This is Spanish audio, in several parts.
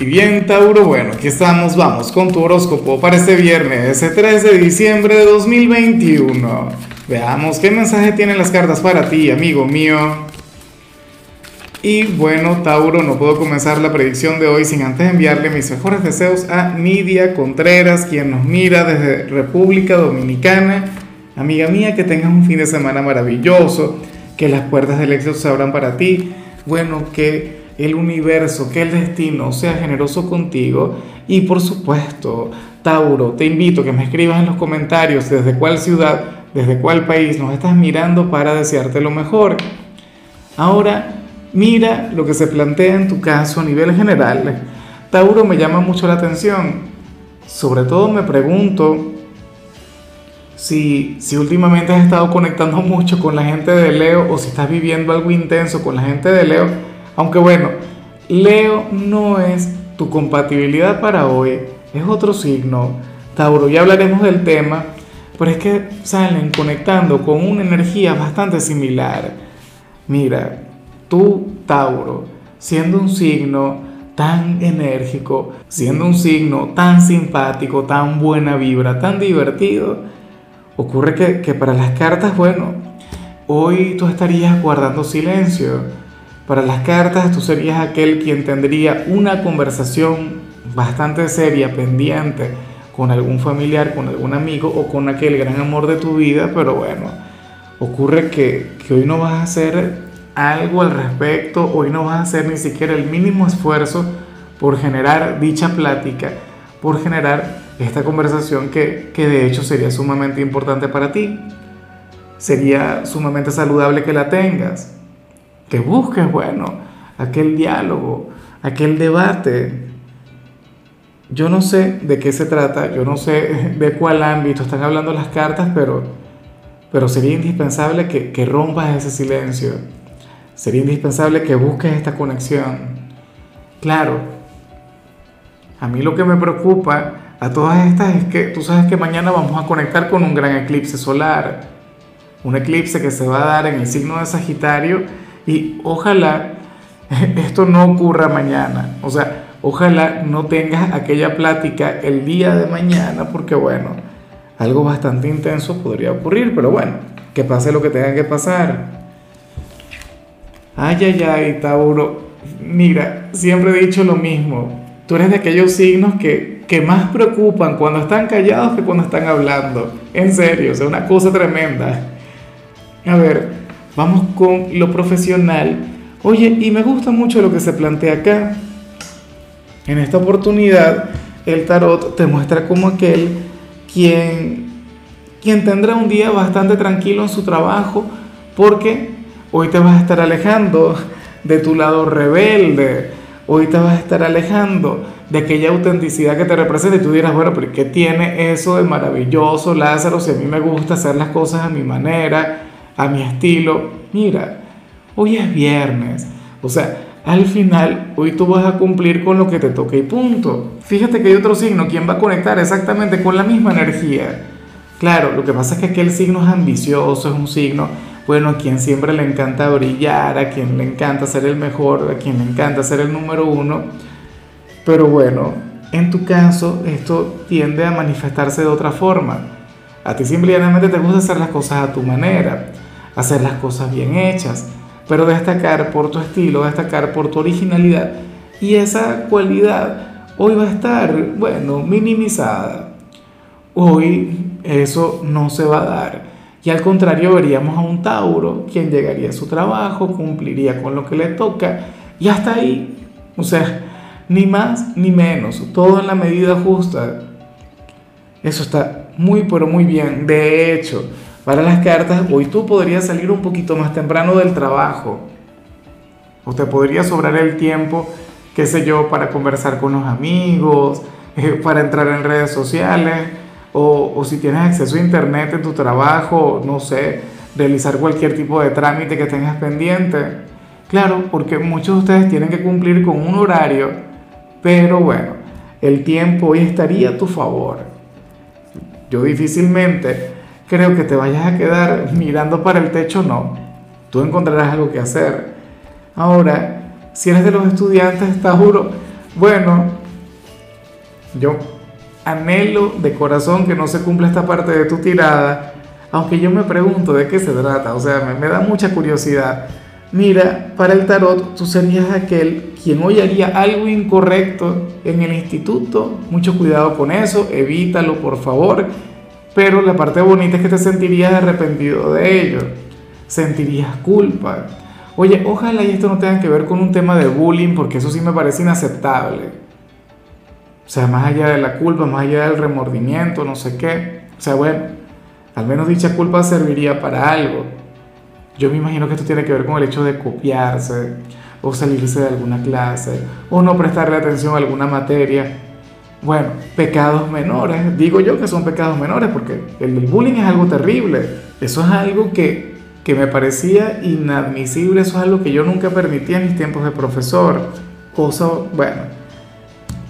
Y bien, Tauro, bueno, aquí estamos, vamos con tu horóscopo para este viernes, ese 3 de diciembre de 2021. Veamos qué mensaje tienen las cartas para ti, amigo mío. Y bueno, Tauro, no puedo comenzar la predicción de hoy sin antes enviarle mis mejores deseos a Nidia Contreras, quien nos mira desde República Dominicana. Amiga mía, que tengas un fin de semana maravilloso, que las puertas del éxito se abran para ti. Bueno, que el universo, que el destino sea generoso contigo. Y por supuesto, Tauro, te invito a que me escribas en los comentarios desde cuál ciudad, desde cuál país nos estás mirando para desearte lo mejor. Ahora, mira lo que se plantea en tu caso a nivel general. Tauro me llama mucho la atención. Sobre todo me pregunto si, si últimamente has estado conectando mucho con la gente de Leo o si estás viviendo algo intenso con la gente de Leo aunque bueno, Leo no es tu compatibilidad para hoy, es otro signo. Tauro, ya hablaremos del tema, pero es que salen conectando con una energía bastante similar. Mira, tú, Tauro, siendo un signo tan enérgico, siendo un signo tan simpático, tan buena vibra, tan divertido, ocurre que, que para las cartas, bueno, hoy tú estarías guardando silencio para las cartas tú serías aquel quien tendría una conversación bastante seria, pendiente, con algún familiar, con algún amigo o con aquel gran amor de tu vida, pero bueno, ocurre que, hoy no vas a hacer algo al respecto, hoy no vas a hacer ni siquiera el mínimo esfuerzo por generar dicha plática, por generar esta conversación que, que de hecho sería sumamente importante para ti. Sería sumamente saludable que la tengas que busques, bueno, aquel diálogo, aquel debate. Yo no sé de qué se trata, yo no sé de cuál ámbito están hablando las cartas, pero, pero sería indispensable que, que rompas ese silencio. Sería indispensable que busques esta conexión. Claro, a mí lo que me preocupa a todas estas es que tú sabes que mañana vamos a conectar con un gran eclipse solar. Un eclipse que se va a dar en el signo de Sagitario y ojalá esto no ocurra mañana. O sea, ojalá no tengas aquella plática el día de mañana, porque bueno, algo bastante intenso podría ocurrir, pero bueno, que pase lo que tenga que pasar. Ay, ay, ay, Tauro. Mira, siempre he dicho lo mismo. Tú eres de aquellos signos que, que más preocupan cuando están callados que cuando están hablando. En serio, sea, una cosa tremenda. A ver, Vamos con lo profesional. Oye, y me gusta mucho lo que se plantea acá. En esta oportunidad, el tarot te muestra como aquel quien, quien tendrá un día bastante tranquilo en su trabajo, porque hoy te vas a estar alejando de tu lado rebelde, hoy te vas a estar alejando de aquella autenticidad que te representa y tú dirás, bueno, pero ¿qué tiene eso de maravilloso, Lázaro? Si a mí me gusta hacer las cosas a mi manera, a mi estilo. Mira, hoy es viernes. O sea, al final, hoy tú vas a cumplir con lo que te toque y punto. Fíjate que hay otro signo, quien va a conectar exactamente con la misma energía. Claro, lo que pasa es que aquel signo es ambicioso, es un signo, bueno, a quien siempre le encanta brillar, a quien le encanta ser el mejor, a quien le encanta ser el número uno. Pero bueno, en tu caso, esto tiende a manifestarse de otra forma. A ti simplemente te gusta hacer las cosas a tu manera hacer las cosas bien hechas, pero destacar por tu estilo, destacar por tu originalidad. Y esa cualidad hoy va a estar, bueno, minimizada. Hoy eso no se va a dar. Y al contrario, veríamos a un Tauro, quien llegaría a su trabajo, cumpliría con lo que le toca, y hasta ahí. O sea, ni más ni menos, todo en la medida justa. Eso está muy, pero muy bien. De hecho, para las cartas, hoy tú podrías salir un poquito más temprano del trabajo. O te podría sobrar el tiempo, qué sé yo, para conversar con los amigos, eh, para entrar en redes sociales, o, o si tienes acceso a internet en tu trabajo, no sé, realizar cualquier tipo de trámite que tengas pendiente. Claro, porque muchos de ustedes tienen que cumplir con un horario, pero bueno, el tiempo hoy estaría a tu favor. Yo difícilmente creo que te vayas a quedar mirando para el techo, no. Tú encontrarás algo que hacer. Ahora, si eres de los estudiantes, está juro, Bueno, yo anhelo de corazón que no se cumpla esta parte de tu tirada, aunque yo me pregunto de qué se trata, o sea, me, me da mucha curiosidad. Mira, para el tarot tú serías aquel quien hoy haría algo incorrecto en el instituto. Mucho cuidado con eso, evítalo por favor. Pero la parte bonita es que te sentirías arrepentido de ello. Sentirías culpa. Oye, ojalá y esto no tenga que ver con un tema de bullying, porque eso sí me parece inaceptable. O sea, más allá de la culpa, más allá del remordimiento, no sé qué. O sea, bueno, al menos dicha culpa serviría para algo. Yo me imagino que esto tiene que ver con el hecho de copiarse, o salirse de alguna clase, o no prestarle atención a alguna materia. Bueno, pecados menores, digo yo que son pecados menores, porque el bullying es algo terrible. Eso es algo que, que me parecía inadmisible, eso es algo que yo nunca permitía en mis tiempos de profesor. Cosa, bueno,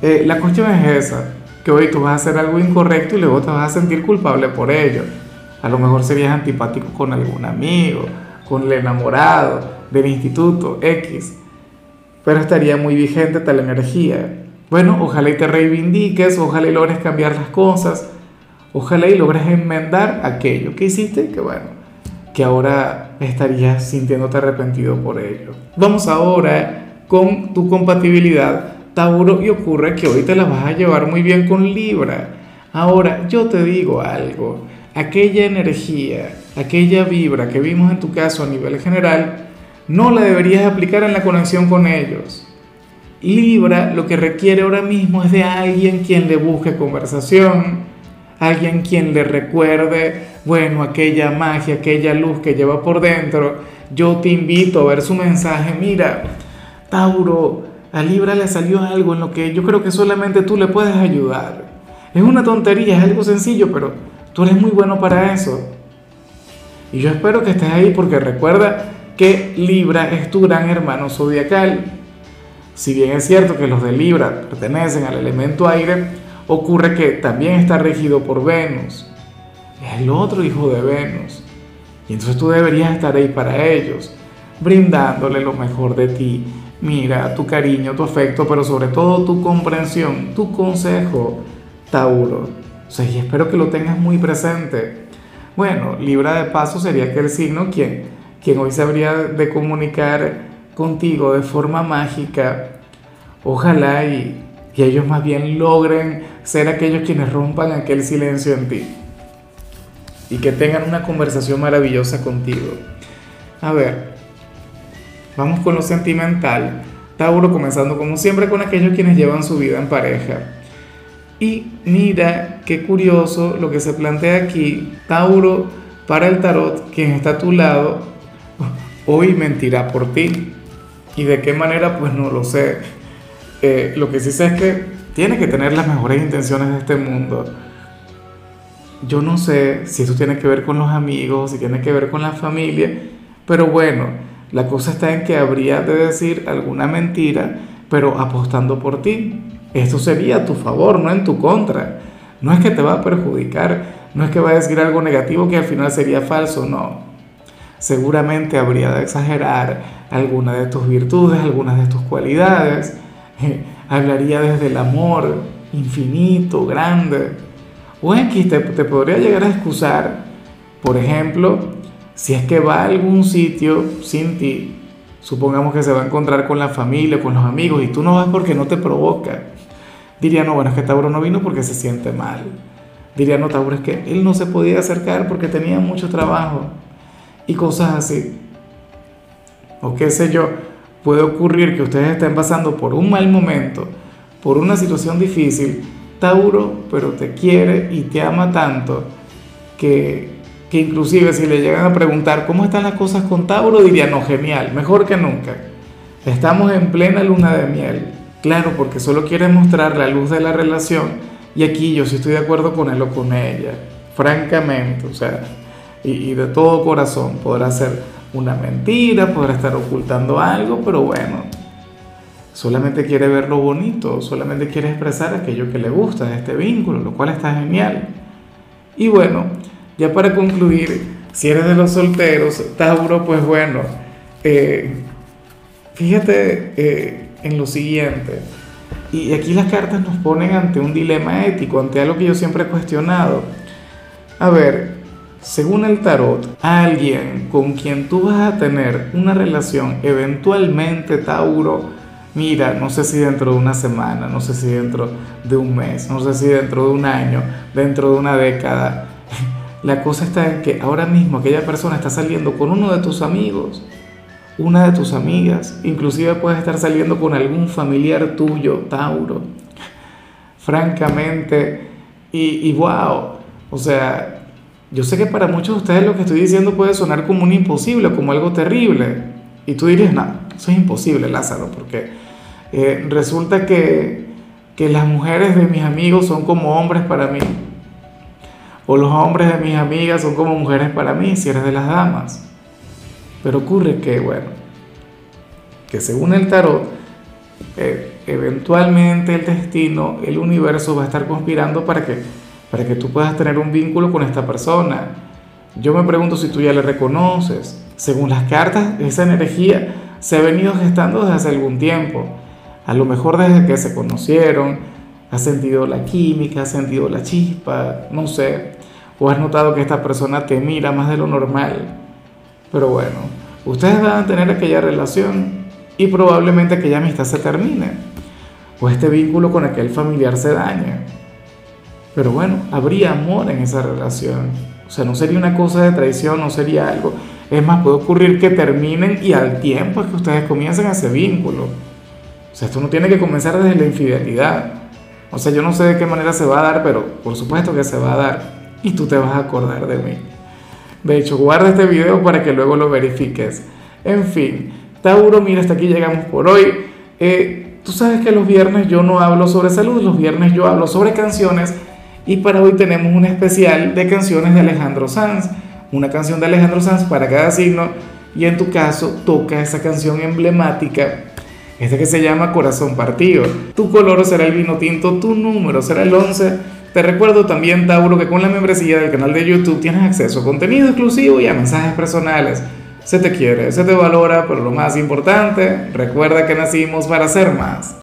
eh, la cuestión es esa, que hoy tú vas a hacer algo incorrecto y luego te vas a sentir culpable por ello. A lo mejor serías antipático con algún amigo, con el enamorado del instituto X, pero estaría muy vigente tal energía. Bueno, ojalá y te reivindiques, ojalá y logres cambiar las cosas, ojalá y logres enmendar aquello que hiciste, que bueno, que ahora estarías sintiéndote arrepentido por ello. Vamos ahora con tu compatibilidad, Tauro, y ocurre que hoy te la vas a llevar muy bien con Libra. Ahora, yo te digo algo, aquella energía, aquella vibra que vimos en tu caso a nivel general, no la deberías aplicar en la conexión con ellos. Libra lo que requiere ahora mismo es de alguien quien le busque conversación, alguien quien le recuerde, bueno, aquella magia, aquella luz que lleva por dentro. Yo te invito a ver su mensaje, mira, Tauro, a Libra le salió algo en lo que yo creo que solamente tú le puedes ayudar. Es una tontería, es algo sencillo, pero tú eres muy bueno para eso. Y yo espero que estés ahí porque recuerda que Libra es tu gran hermano zodiacal. Si bien es cierto que los de Libra pertenecen al elemento aire, ocurre que también está regido por Venus. Es el otro hijo de Venus. Y entonces tú deberías estar ahí para ellos, brindándole lo mejor de ti. Mira, tu cariño, tu afecto, pero sobre todo tu comprensión, tu consejo, Tauro. O sea, y espero que lo tengas muy presente. Bueno, Libra de paso sería aquel signo quien, quien hoy sabría de comunicar contigo de forma mágica. Ojalá y, y ellos más bien logren ser aquellos quienes rompan aquel silencio en ti. Y que tengan una conversación maravillosa contigo. A ver, vamos con lo sentimental. Tauro comenzando como siempre con aquellos quienes llevan su vida en pareja. Y mira qué curioso lo que se plantea aquí. Tauro, para el tarot, quien está a tu lado, hoy mentirá por ti. ¿Y de qué manera? Pues no lo sé. Eh, lo que sí sé es que tiene que tener las mejores intenciones de este mundo. Yo no sé si eso tiene que ver con los amigos, si tiene que ver con la familia, pero bueno, la cosa está en que habría de decir alguna mentira, pero apostando por ti. Esto sería a tu favor, no en tu contra. No es que te va a perjudicar, no es que va a decir algo negativo que al final sería falso, no. Seguramente habría de exagerar alguna de tus virtudes, algunas de tus cualidades. hablaría desde el amor infinito, grande. O X te, te podría llegar a excusar, por ejemplo, si es que va a algún sitio sin ti, supongamos que se va a encontrar con la familia, con los amigos, y tú no vas porque no te provoca Diría, no, bueno, es que Tauro no vino porque se siente mal. Diría, no, Tauro es que él no se podía acercar porque tenía mucho trabajo y cosas así. O qué sé yo, puede ocurrir que ustedes estén pasando por un mal momento, por una situación difícil, Tauro, pero te quiere y te ama tanto que, que inclusive si le llegan a preguntar cómo están las cosas con Tauro, diría, no, genial, mejor que nunca. Estamos en plena luna de miel. Claro, porque solo quiere mostrar la luz de la relación y aquí yo sí estoy de acuerdo con él o con ella, francamente, o sea, y, de todo corazón. Podrá ser una mentira, podrá estar ocultando algo, pero bueno, solamente quiere ver lo bonito, solamente quiere expresar aquello que le gusta de este vínculo, lo cual está genial. Y bueno, ya para concluir, si eres de los solteros, Tauro, pues bueno, eh, fíjate, eh, en lo siguiente. Y aquí las cartas nos ponen ante un dilema ético, ante algo que yo siempre he cuestionado. A ver, según el tarot, alguien con quien tú vas a tener una relación, eventualmente Tauro, mira, no sé si dentro de una semana, no sé si dentro de un mes, no sé si dentro de un año, dentro de una década, la cosa está en que ahora mismo aquella persona está saliendo con uno de tus amigos, una de tus amigas, inclusive puedes estar saliendo con algún familiar tuyo, Tauro. Francamente, y, wow, o sea, yo sé que para muchos de ustedes lo que estoy diciendo puede sonar como un imposible, como algo terrible. Y tú dirías, no, eso es imposible, Lázaro, porque eh, resulta que, que las mujeres de mis amigos son como hombres para mí o los hombres de mis amigas son como mujeres para mí, si eres de las damas. Pero ocurre que, bueno, que según el tarot, eh, eventualmente el destino, el universo va a estar conspirando para que, para que tú puedas tener un vínculo con esta persona. Yo me pregunto si tú ya le reconoces. Según las cartas, esa energía se ha venido gestando desde hace algún tiempo. A lo mejor desde que se conocieron, has sentido la química, has sentido la chispa, no sé o has notado que esta persona te mira más de lo normal. Pero bueno, ustedes van a tener aquella relación y probablemente aquella amistad se termine o este vínculo con aquel familiar se dañe. Pero bueno, habría amor en esa relación. O sea, no sería una cosa de traición, no sería algo. Es más, puede ocurrir que terminen y al tiempo es que ustedes comiencen ese vínculo. O sea, esto no tiene que comenzar desde la infidelidad. O sea, yo no sé de qué manera se va a dar, pero por supuesto que se va a dar y tú te vas a acordar de mí. De hecho, guarda este video para que luego lo verifiques. En fin, Tauro, mira, hasta aquí llegamos por hoy. Eh, tú sabes que los viernes yo no hablo sobre salud, los viernes yo hablo sobre canciones y para hoy tenemos un especial de canciones de Alejandro Sanz. Una canción de Alejandro Sanz para cada signo y en tu caso toca esa canción emblemática esta que se llama Corazón Partido. Tu color será el vino tinto, tu número será el 11 te recuerdo también, Tauro, que con la membresía del canal de YouTube tienes acceso a contenido exclusivo y a mensajes personales. Se te quiere, se te valora, pero lo más importante, recuerda que nacimos para ser más.